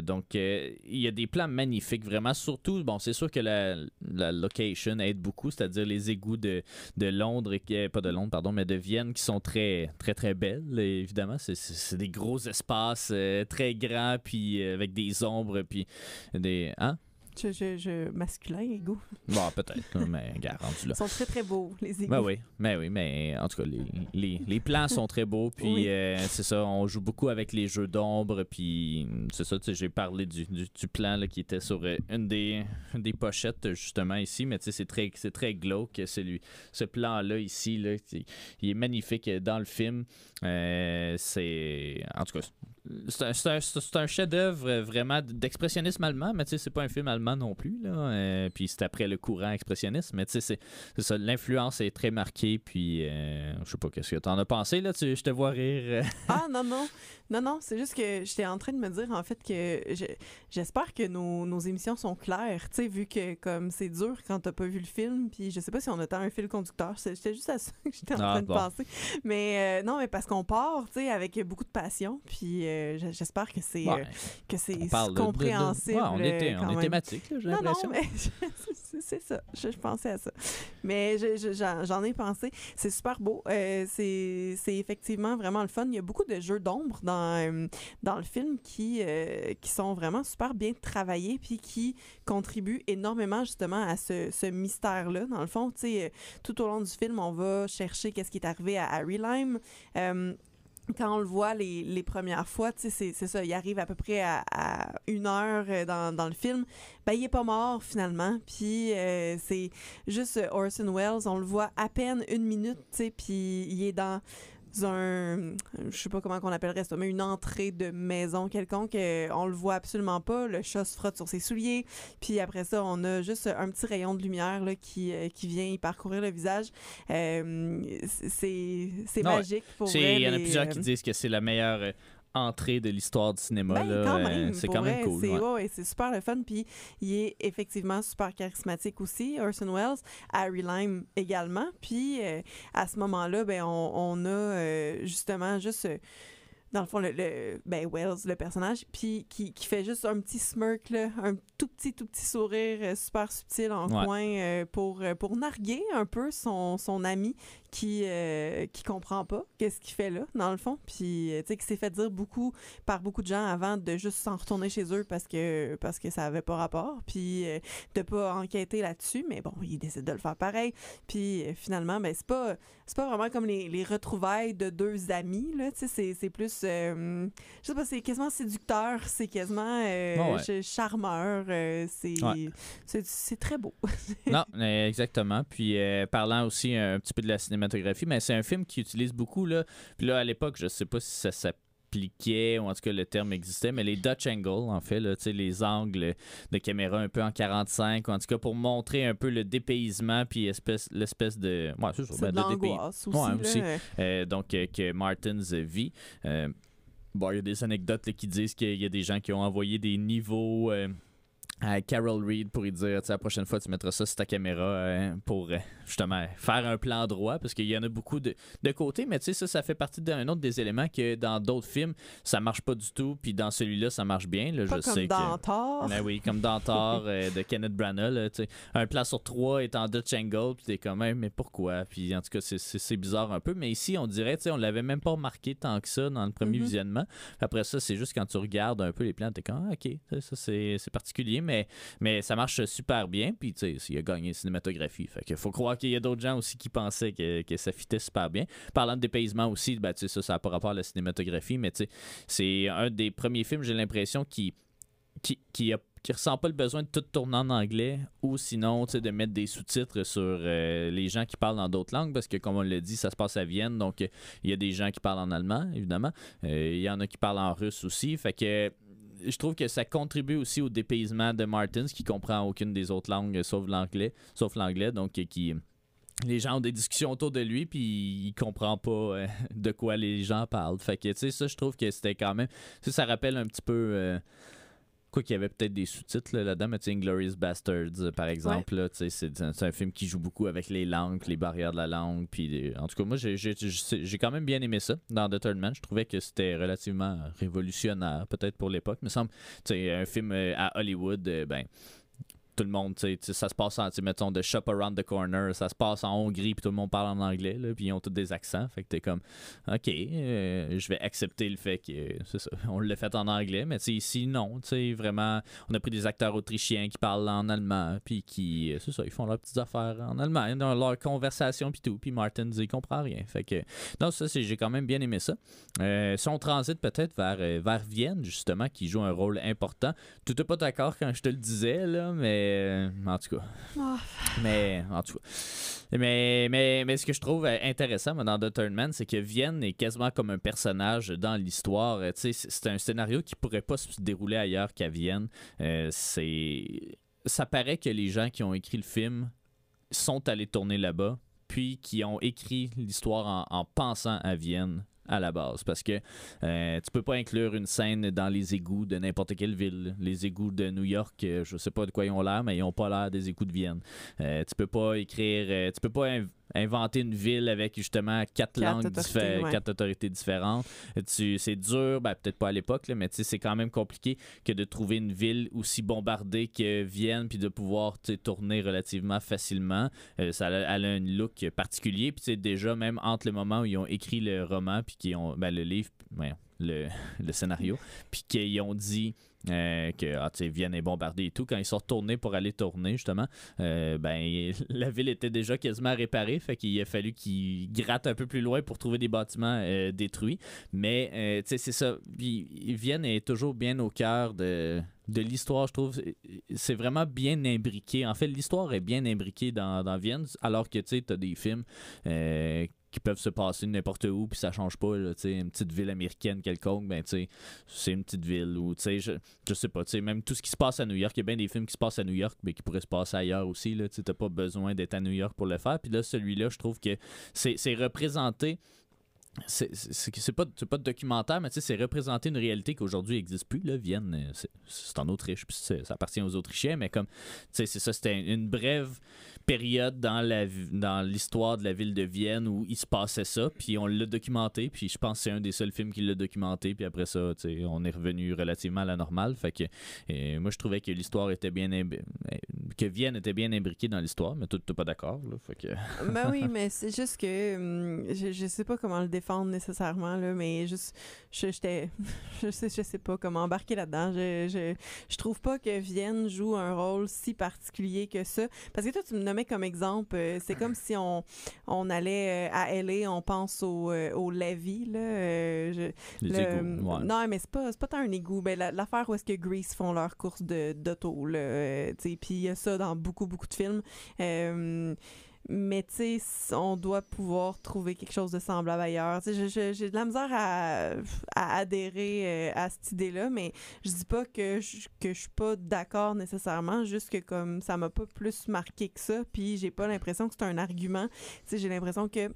A: donc, il y a des plans magnifiques, vraiment. Surtout, bon, c'est sûr que la, la, location aide beaucoup, c'est-à-dire les égouts de, de Londres, et, pas de Londres, pardon, mais de Vienne qui sont très, très, très belles, évidemment. C'est des gros espaces très grands, puis avec des ombres puis des. Hein?
B: Je, je, je, masculin, égaux.
A: Bon, peut-être, mais garanti là.
B: Ils sont très, très beaux, les égaux.
A: Ben oui, mais oui, mais en tout cas, les, les, les plans sont très beaux, puis euh, c'est ça, on joue beaucoup avec les jeux d'ombre, puis c'est ça, tu sais, j'ai parlé du, du, du, plan là, qui était sur euh, une des, des pochettes, justement, ici, mais tu sais, c'est très, c'est très glauque, celui, ce plan-là, ici, là, il est magnifique dans le film. Euh, c'est, en tout cas, c'est un, chef-d'œuvre vraiment d'expressionnisme allemand, mais tu sais, c'est pas un film allemand non plus. Là. Euh, puis c'est après le courant expressionniste, mais tu sais, c'est ça. L'influence est très marquée. Puis euh, je sais pas qu'est-ce que tu en as pensé, là? Tu, je te vois rire.
B: ah, non, non. Non, non, c'est juste que j'étais en train de me dire, en fait, que j'espère que nos, nos, émissions sont claires, tu sais, vu que comme c'est dur quand t'as pas vu le film, puis je sais pas si on a tant un fil conducteur, c'était juste à ça que j'étais en ah, train de penser. Mais euh, non, mais parce qu'on part, tu sais, avec beaucoup de passion, puis euh, j'espère que c'est euh, que c'est compréhensible.
A: on, est, on est thématique, j'ai l'impression.
B: Non, non, mais c'est ça, je, pensais à ça. Mais j'en ai pensé. C'est super beau. c'est effectivement vraiment le fun. Il y a beaucoup de jeux d'ombre dans euh, dans, le film qui, euh, qui sont vraiment super bien travaillés puis qui contribuent énormément justement à ce, mystère-là. Dans le fond, euh, tout au long du film, on va chercher qu'est-ce qui est arrivé à Harry Lime quand on le voit les, les premières fois, c'est ça, il arrive à peu près à, une heure dans, dans, le film, ben il est pas mort finalement, puis c'est juste Orson Welles, on le voit à peine une minute, tu puis il est dans un, je sais pas comment qu'on appellerait ça, mais une entrée de maison quelconque. Euh, on le voit absolument pas. Le chat se frotte sur ses souliers. Puis après ça, on a juste un petit rayon de lumière là, qui, euh, qui vient y parcourir le visage. Euh, c'est magique pour
A: Il y en a plusieurs qui disent que c'est la meilleure entrée de l'histoire du cinéma. Ben, c'est quand même cool.
B: C'est c'est super le fun. Puis il est effectivement super charismatique aussi, Orson Welles. Harry Lime également. Puis à ce moment-là, ben, on, a justement juste dans le fond, le, ben Wells, le personnage, puis qui, qui, fait juste un petit smirk, là, un tout petit, tout petit sourire euh, super subtil en coin euh, pour, euh, pour narguer un peu son, son ami qui euh, qui comprend pas qu'est-ce qu'il fait là dans le fond. Puis euh, tu sais qui s'est fait dire beaucoup par beaucoup de gens avant de juste s'en retourner chez eux parce que parce que ça avait pas rapport. Puis euh, de pas enquêter là-dessus mais bon il décide de le faire pareil. Puis finalement ben c'est pas c'est pas vraiment comme les, les retrouvailles de deux amis là tu sais c'est plus je sais pas c'est quasiment séducteur c'est quasiment charmeur c'est c'est très beau.
A: Non exactement. Puis parlant aussi un petit peu de la cinéma mais c'est un film qui utilise beaucoup, là. Puis là, à l'époque, je sais pas si ça s'appliquait, ou en tout cas le terme existait, mais les Dutch angles, en fait, là, les angles de caméra un peu en 45, ou en tout cas pour montrer un peu le dépaysement, puis l'espèce de.
B: Ouais, c'est ben, de aussi. Ouais, aussi.
A: Euh, donc, euh, que Martins vit. Euh, bon, il y a des anecdotes qui disent qu'il y a des gens qui ont envoyé des niveaux à Carol Reed pour lui dire la prochaine fois tu mettras ça sur ta caméra euh, pour euh, justement faire un plan droit parce qu'il y en a beaucoup de, de côté mais tu sais ça ça fait partie d'un autre des éléments que dans d'autres films ça marche pas du tout puis dans celui-là ça marche bien là,
B: pas
A: je
B: comme
A: sais
B: dans Thor.
A: Ben oui comme dans Thor euh, de Kenneth Branagh sais un plan sur trois est en Dutch angle puis t'es quand même mais pourquoi? Puis en tout cas c'est bizarre un peu mais ici on dirait tu sais on l'avait même pas remarqué tant que ça dans le premier mm-hmm. visionnement après ça c'est juste quand tu regardes un peu les plans t'es comme ah, ok ça c'est particulier mais mais, ça marche super bien. Puis, tu sais, il a gagné cinématographie. Fait qu'il faut croire qu'il y a d'autres gens aussi qui pensaient que, ça fitait super bien. Parlant de dépaysement aussi, ben, ça, ça n'a pas rapport à la cinématographie, mais tu sais, c'est un des premiers films, j'ai l'impression, qui, qui ressent pas le besoin de tout tourner en anglais ou sinon de mettre des sous-titres sur euh, les gens qui parlent dans d'autres langues parce que comme on l'a dit ça se passe à Vienne donc il y a des gens qui parlent en allemand évidemment euh, il y en a qui parlent en russe aussi fait que je trouve que ça contribue aussi au dépaysement de Martins, qui comprend aucune des autres langues sauf l'anglais, sauf l'anglais, donc qui les gens ont des discussions autour de lui puis il comprend pas euh, de quoi les gens parlent. Fait que tu sais ça je trouve que c'était quand même ça, rappelle un petit peu euh, Quoi qu'il y avait peut-être des sous-titres là-dedans, mais tu sais, Inglorious Bastards, par exemple, c'est un, film qui joue beaucoup avec les langues, les barrières de la langue. Puis, en tout cas, moi, j'ai quand même bien aimé ça dans The Third Man. Je trouvais que c'était relativement révolutionnaire, peut-être pour l'époque. Il me semble, un film euh, à Hollywood, euh, ben tout le monde, tu sais, ça se passe en, mettons, de Shop Around the Corner, ça se passe en Hongrie, puis tout le monde parle en anglais, là, puis ils ont tous des accents. Fait que t'es comme, OK, euh, je vais accepter le fait que, c'est ça, on l'a fait en anglais, mais tu sais, ici, non, tu sais, vraiment, on a pris des acteurs autrichiens qui parlent en allemand, puis qui, euh, c'est ça, ils font leurs petites affaires en allemand, dans leur conversation, puis tout, puis Martin, il comprend rien. Fait que, non, ça, j'ai quand même bien aimé ça. Euh, si on transite peut-être vers, vers Vienne, justement, qui joue un rôle important, tu n'étais pas d'accord quand je te le disais, là, mais euh, en tout cas. Ah. Mais en tout cas. Mais, mais, mais ce que je trouve euh, intéressant dans The Turn Man, c'est que Vienne est quasiment comme un personnage dans l'histoire. Euh, c'est un scénario qui pourrait pas se dérouler ailleurs qu'à Vienne. c'est ça paraît que les gens qui ont écrit le film sont allés tourner là-bas, puis qui ont écrit l'histoire en, pensant à Vienne à la base parce que euh, tu peux pas inclure une scène dans les égouts de n'importe quelle ville. Les égouts de New York, euh, je sais pas de quoi ils ont l'air, mais ils ont pas l'air des égouts de Vienne. Euh, tu peux pas écrire, tu peux pas inventer une ville avec justement quatre, langues différentes, quatre autorités différentes. C'est dur, ben, peut-être pas à l'époque, mais c'est quand même compliqué que de trouver une ville aussi bombardée que Vienne, puis de pouvoir tourner relativement facilement. Euh, ça a, elle a un look particulier, puis déjà même entre le moment où ils ont écrit le roman, puis qu'ils ont ben, le livre, le, le scénario, puis qu'ils ont dit euh, que ah, Vienne est bombardée et tout. Quand ils sont retournés pour aller tourner, justement, euh, ben, la ville était déjà quasiment réparée. Fait qu'il a fallu qu'ils grattent un peu plus loin pour trouver des bâtiments euh, détruits. Mais c'est ça. Vienne est toujours bien au cœur de, de l'histoire, je trouve. C'est vraiment bien imbriqué. En fait, l'histoire est bien imbriquée dans, dans Vienne, alors que tu as des films qui peuvent se passer n'importe où puis ça change pas là, une petite ville américaine quelconque ben c'est une petite ville ou je, je sais pas même tout ce qui se passe à New York il y a bien des films qui se passent à New York mais qui pourraient se passer ailleurs aussi là tu n'as pas besoin d'être à New York pour le faire puis là celui-là je trouve que c'est représenté c'est pas, pas de documentaire, mais c'est représenter une réalité qui aujourd'hui n'existe plus. Là. Vienne, c'est en Autriche, puis ça appartient aux Autrichiens, mais comme, c'est ça, c'était une brève période dans la dans l'histoire de la ville de Vienne où il se passait ça, puis on l'a documenté, puis je pense que c'est un des seuls films qui l'a documenté, puis après ça, on est revenu relativement à la normale. Fait que moi, je trouvais que l'histoire était bien que Vienne était bien imbriquée dans l'histoire, mais tu n'es pas d'accord. Fait que...
B: ben oui, mais c'est juste que hum, je, je sais pas comment le défendre nécessairement, là, mais juste je, j'étais, je sais, je sais pas comment embarquer là-dedans. Je, je, je trouve pas que Vienne joue un rôle si particulier que ça. Parce que toi, tu me nommais comme exemple, euh, c'est comme si on, on allait euh, à LA, on pense au, euh, au Levy, là.
A: Égouts,
B: Non, mais c'est pas, pas tant un égout. Ben, l'affaire où est-ce que Grease font leur course de, d'auto, là. Puis il y a ça dans beaucoup, beaucoup de films. Mais tu sais, on doit pouvoir trouver quelque chose de semblable ailleurs. J'ai de la misère à, adhérer euh, à cette idée-là, mais je dis pas que je, que suis pas d'accord nécessairement, juste que comme ça m'a pas plus marqué que ça, puis j'ai pas l'impression que c'est un argument. J'ai l'impression que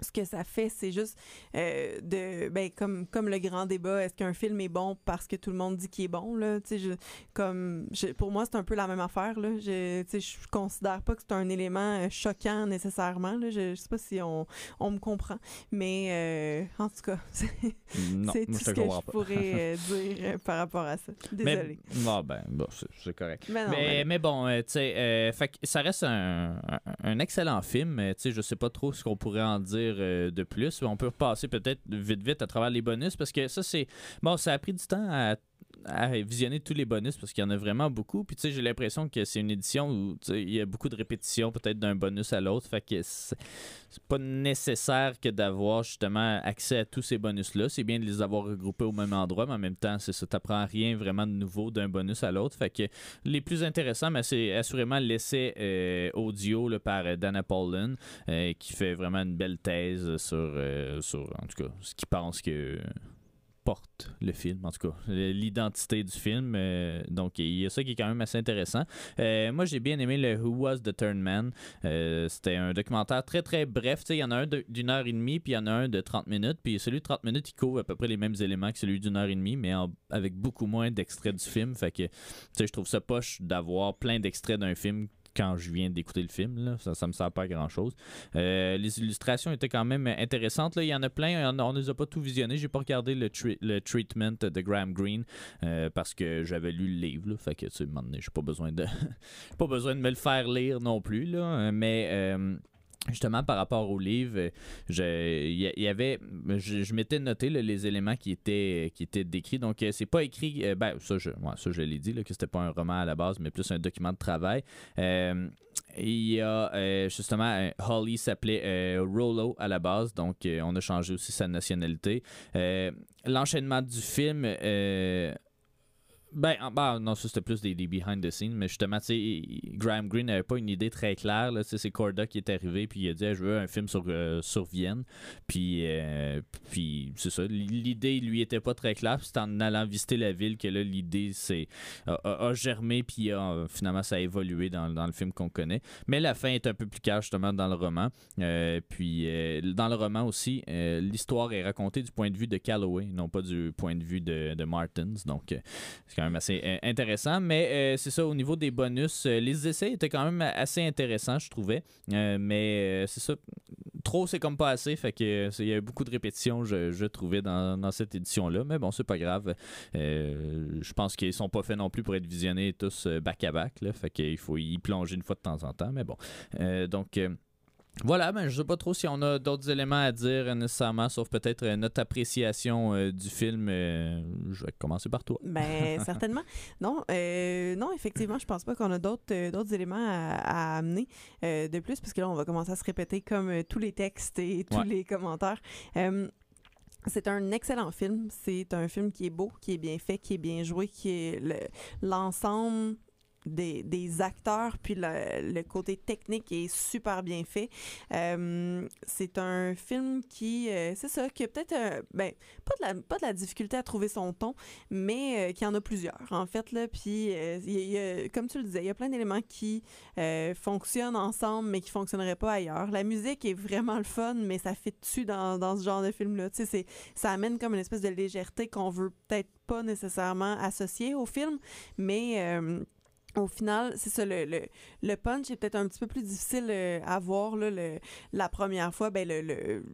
B: ce que ça fait, c'est juste euh, de ben comme comme le grand débat, est-ce qu'un film est bon parce que tout le monde dit qu'il est bon là, tu sais comme pour moi c'est un peu la même affaire là, je tu sais je considère pas que c'est un élément euh, choquant nécessairement là, je, sais pas si on, on me comprend, mais euh, en tout cas c'est tout ce que je pourrais dire par rapport à ça. Désolé.
A: Mais, ben bon, c'est correct. Mais, mais, bon, tu sais ça reste un, un, un excellent film, tu sais je sais pas trop ce qu'on pourrait en dire euh, de plus. On peut repasser peut-être vite vite à travers les bonus parce que ça c'est bon, ça a pris du temps à à visionner tous les bonus parce qu'il y en a vraiment beaucoup. Puis tu sais, j'ai l'impression que c'est une édition où il y a beaucoup de répétitions peut-être d'un bonus à l'autre. Fait que c'est pas nécessaire que d'avoir justement accès à tous ces bonus-là. C'est bien de les avoir regroupés au même endroit, mais en même temps, c'est ça. T'apprends rien vraiment de nouveau d'un bonus à l'autre. Fait que les plus intéressants, mais c'est assurément l'essai euh, audio là, par euh, Dana Paulin euh, qui fait vraiment une belle thèse sur, sur en tout cas, ce qu'il pense que porte le film, en tout cas, l'identité du film. Euh, donc, il y a ça qui est quand même assez intéressant. Euh, moi, j'ai bien aimé le Who Was the Turn Man. Euh, c'était un documentaire très, très bref. Il y en a un d'une heure et demie, puis il y en a un de 30 minutes. Puis celui de 30 minutes, il couvre à peu près les mêmes éléments que celui d'une heure et demie, mais avec beaucoup moins d'extraits du film. Fait que, je trouve ça poche d'avoir plein d'extraits d'un film quand je viens d'écouter le film. Ça, ça me sert pas à grand chose. Euh, les illustrations étaient quand même intéressantes. Il y en a plein. On ne les a pas tout visionnés. J'ai pas regardé le, le treatment de Graham Greene euh, parce que j'avais lu le livre. Là. Fait que, tu sais, j'ai pas besoin de pas besoin de me le faire lire non plus. Là. Mais euh, Justement, par rapport au livre, il y, avait, je, m'étais noté les éléments qui étaient, qui étaient décrits. Donc, euh, c'est pas écrit, euh, ben, ça, je, ça, je l'ai dit, là, que c'était pas un roman à la base, mais plus un document de travail. Euh, il y a justement, Holly s'appelait Rollo à la base, donc on a changé aussi sa nationalité. L'enchaînement du film ben, bah, non, ça c'était plus des, behind the scenes, mais justement, tu sais, Graham Greene n'avait pas une idée très claire. C'est Corda qui est arrivé, puis il a dit Je veux un film sur, euh, sur Vienne. Puis, euh, puis c'est ça. L'idée, lui, était pas très claire. c'est en allant visiter la ville que là, l'idée c'est, a, germé, puis finalement, ça a évolué dans, dans le film qu'on connaît. Mais la fin est un peu plus claire, justement, dans le roman. Euh, puis, dans le roman aussi, l'histoire est racontée du point de vue de Calloway, non pas du point de vue de, de Martins. Donc, c'est quand euh, intéressant. Mais euh, c'est ça, au niveau des bonus, euh, les essais étaient quand même assez intéressants, je trouvais. mais c'est ça, trop, c'est comme pas assez. Fait que il y a beaucoup de répétitions, je, trouvais, dans, cette édition-là. Mais bon, c'est pas grave. je pense qu'ils sont pas faits non plus pour être visionnés tous back-à-back. fait qu'il faut y plonger une fois de temps en temps. Mais bon. donc. Voilà, ben, je sais pas trop si on a d'autres éléments à dire nécessairement, sauf peut-être euh, notre appréciation euh, du film. Euh, je vais commencer par toi.
B: Ben, certainement. Non, non, effectivement, je pense pas qu'on a d'autres, d'autres éléments à, amener de plus, parce que là, on va commencer à se répéter comme tous les textes et tous les commentaires. c'est un excellent film. C'est un film qui est beau, qui est bien fait, qui est bien joué, qui est l'ensemble des, des, acteurs, puis le, le, côté technique est super bien fait. Euh, c'est un film qui, euh, c'est ça, qui a peut-être, ben, pas de, la, pas de la difficulté à trouver son ton, mais qui en a plusieurs, en fait, là. Puis, y a, comme tu le disais, il y a plein d'éléments qui fonctionnent ensemble, mais qui fonctionneraient pas ailleurs. La musique est vraiment le fun, mais ça fait dessus dans, dans ce genre de film-là. Tu sais, ça amène comme une espèce de légèreté qu'on veut peut-être pas nécessairement associer au film, mais euh, au final, c'est ça, le, le, punch est peut-être un petit peu plus difficile euh, à voir là, le, la première fois. Ben, le, le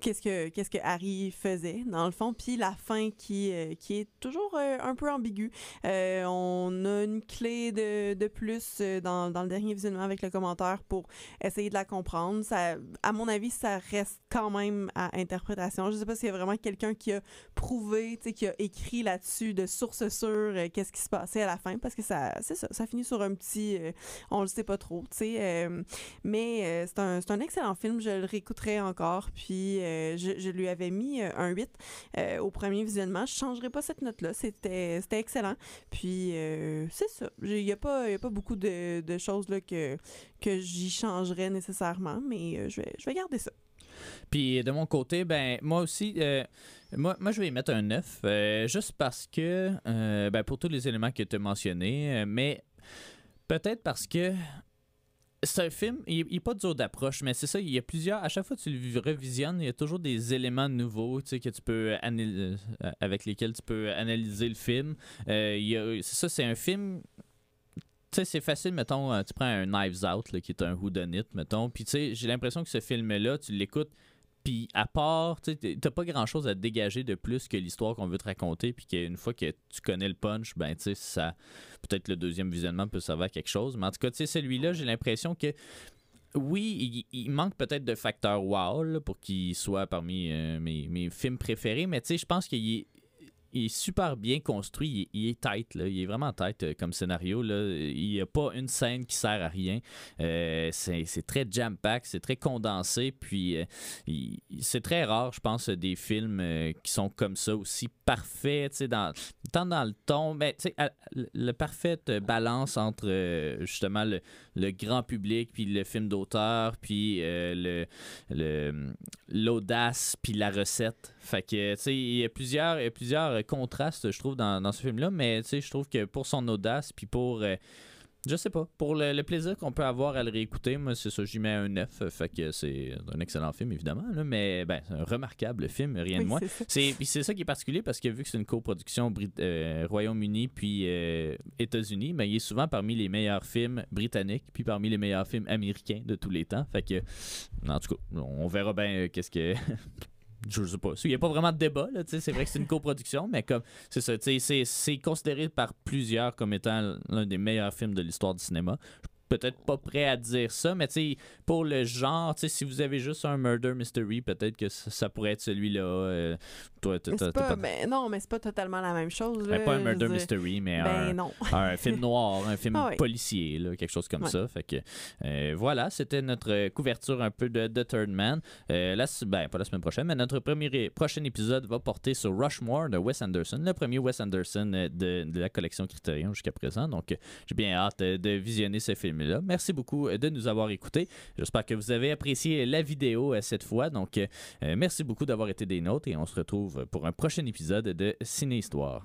B: qu'est-ce que qu'est-ce que Harry faisait, dans le fond, puis la fin qui, euh, qui est toujours euh, un peu ambiguë. on a une clé de, de plus dans, dans le dernier visionnement avec le commentaire pour essayer de la comprendre. Ça, à mon avis, ça reste quand même à interprétation. Je sais pas s'il y a vraiment quelqu'un qui a prouvé, qui a écrit là-dessus de source sûre qu'est-ce qui se passait à la fin, parce que ça, c'est ça ça finit sur un petit. Euh, on le sait pas trop, tu sais. Euh, mais euh, c'est un, un, excellent film. Je le réécouterai encore. Puis je, je, lui avais mis un 8 au premier visionnement. Je changerai pas cette note-là. C'était excellent. Puis c'est ça. Il n'y a, pas, y a pas beaucoup de, de choses là, que, que j'y changerais nécessairement, mais je, vais, je vais garder ça.
A: Puis de mon côté, ben moi aussi, moi, moi, je vais y mettre un 9, juste parce que, ben, pour tous les éléments que tu as mentionnés, mais Peut-être parce que c'est un film, il n'est pas dur d'approche, mais c'est ça, il y a plusieurs. À chaque fois que tu le revisionnes, il y a toujours des éléments nouveaux que tu peux euh, avec lesquels tu peux analyser le film. Euh, c'est ça, c'est un film. Tu sais, c'est facile, mettons, euh, tu prends un Knives Out, qui est un whodunit, mettons, puis tu sais, j'ai l'impression que ce film-là, tu l'écoutes puis à part, tu t'as pas grand chose à dégager de plus que l'histoire qu'on veut te raconter. Puis qu'une fois que tu connais le punch, ben tu sais, ça. Peut-être le deuxième visionnement peut servir à quelque chose. Mais en tout cas, tu sais, celui-là, j'ai l'impression que. Oui, il, manque peut-être de facteur wow pour qu'il soit parmi euh, mes, mes, films préférés, mais tu sais, je pense qu'il est il est super bien construit. Il, est tight, là. Il est vraiment tight euh, comme scénario. Là. Il n'y a pas une scène qui sert à rien. Euh, c'est très jam-pack, c'est très condensé. Puis euh, c'est très rare, je pense, des films qui sont comme ça, aussi parfaits, dans, tant dans le ton, mais ben, le parfaite balance entre justement le, grand public, puis le film d'auteur, puis le l'audace, puis la recette. Fait que, tu sais, il y a plusieurs, plusieurs contraste, je trouve, dans, dans ce film-là. Mais tu sais, je trouve que pour son audace, puis pour. Euh, je sais pas. Pour le, plaisir qu'on peut avoir à le réécouter, moi, c'est ça, j'y mets un 9. Fait que c'est un excellent film, évidemment. Là, mais ben, c'est un remarquable film, rien de moins. C'est c'est ça qui est particulier parce que vu que c'est une coproduction euh, Royaume-Uni puis euh, États-Unis, ben, il est souvent parmi les meilleurs films britanniques puis parmi les meilleurs films américains de tous les temps. Fait que, en tout cas, on verra bien qu'est-ce que je sais pas. Il n'y a pas vraiment de débat, c'est vrai que c'est une coproduction, mais comme c'est ça, c'est considéré par plusieurs comme étant l'un des meilleurs films de l'histoire du cinéma peut-être pas prêt à dire ça, mais tu pour le genre, tu si vous avez juste un murder mystery, peut-être que ça, pourrait être celui-là. Euh,
B: toi, pas, Mais non, mais c'est pas totalement la même chose.
A: Ben, pas un murder mystery, mais ben, un, film noir, un film ah policier, là, quelque chose comme ça. Fait que euh, voilà, c'était notre couverture un peu de The Third Man. Euh, ben, pas la semaine prochaine, mais notre premier prochain épisode va porter sur Rushmore de Wes Anderson, le premier Wes Anderson de, de la collection Criterion jusqu'à présent. Donc, j'ai bien hâte de visionner ce film Merci beaucoup euh, de nous avoir écoutés. J'espère que vous avez apprécié la vidéo euh, cette fois. Donc, euh, merci beaucoup d'avoir été des nôtres et on se retrouve pour un prochain épisode de Ciné Histoire.